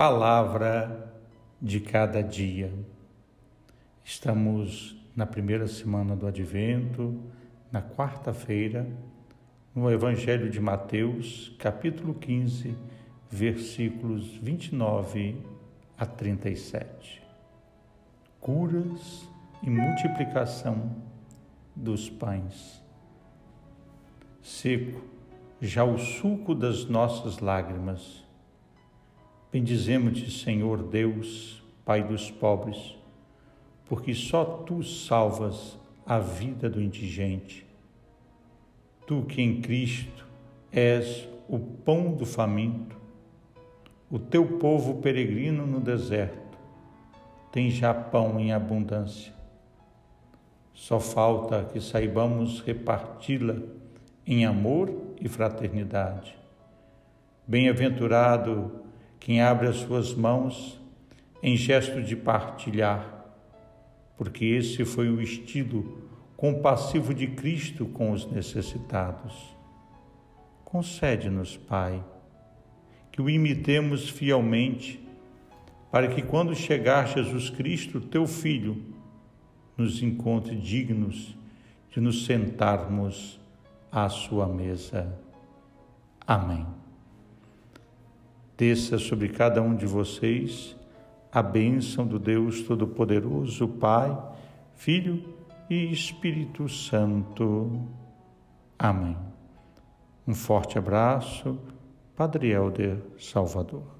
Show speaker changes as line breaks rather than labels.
Palavra de cada dia. Estamos na primeira semana do Advento, na quarta-feira, no Evangelho de Mateus, capítulo 15, versículos 29 a 37. Curas e multiplicação dos pães. Seco já o suco das nossas lágrimas Bendizemos-te, Senhor Deus, Pai dos pobres, porque só tu salvas a vida do indigente. Tu que em Cristo és o pão do faminto, o teu povo peregrino no deserto tem já pão em abundância. Só falta que saibamos reparti-la em amor e fraternidade. Bem-aventurado quem abre as suas mãos em gesto de partilhar, porque esse foi o estilo compassivo de Cristo com os necessitados. Concede-nos, Pai, que o imitemos fielmente, para que quando chegar Jesus Cristo, teu Filho, nos encontre dignos de nos sentarmos à sua mesa. Amém desça sobre cada um de vocês a bênção do Deus Todo-Poderoso, Pai, Filho e Espírito Santo. Amém. Um forte abraço, Padre Helder Salvador.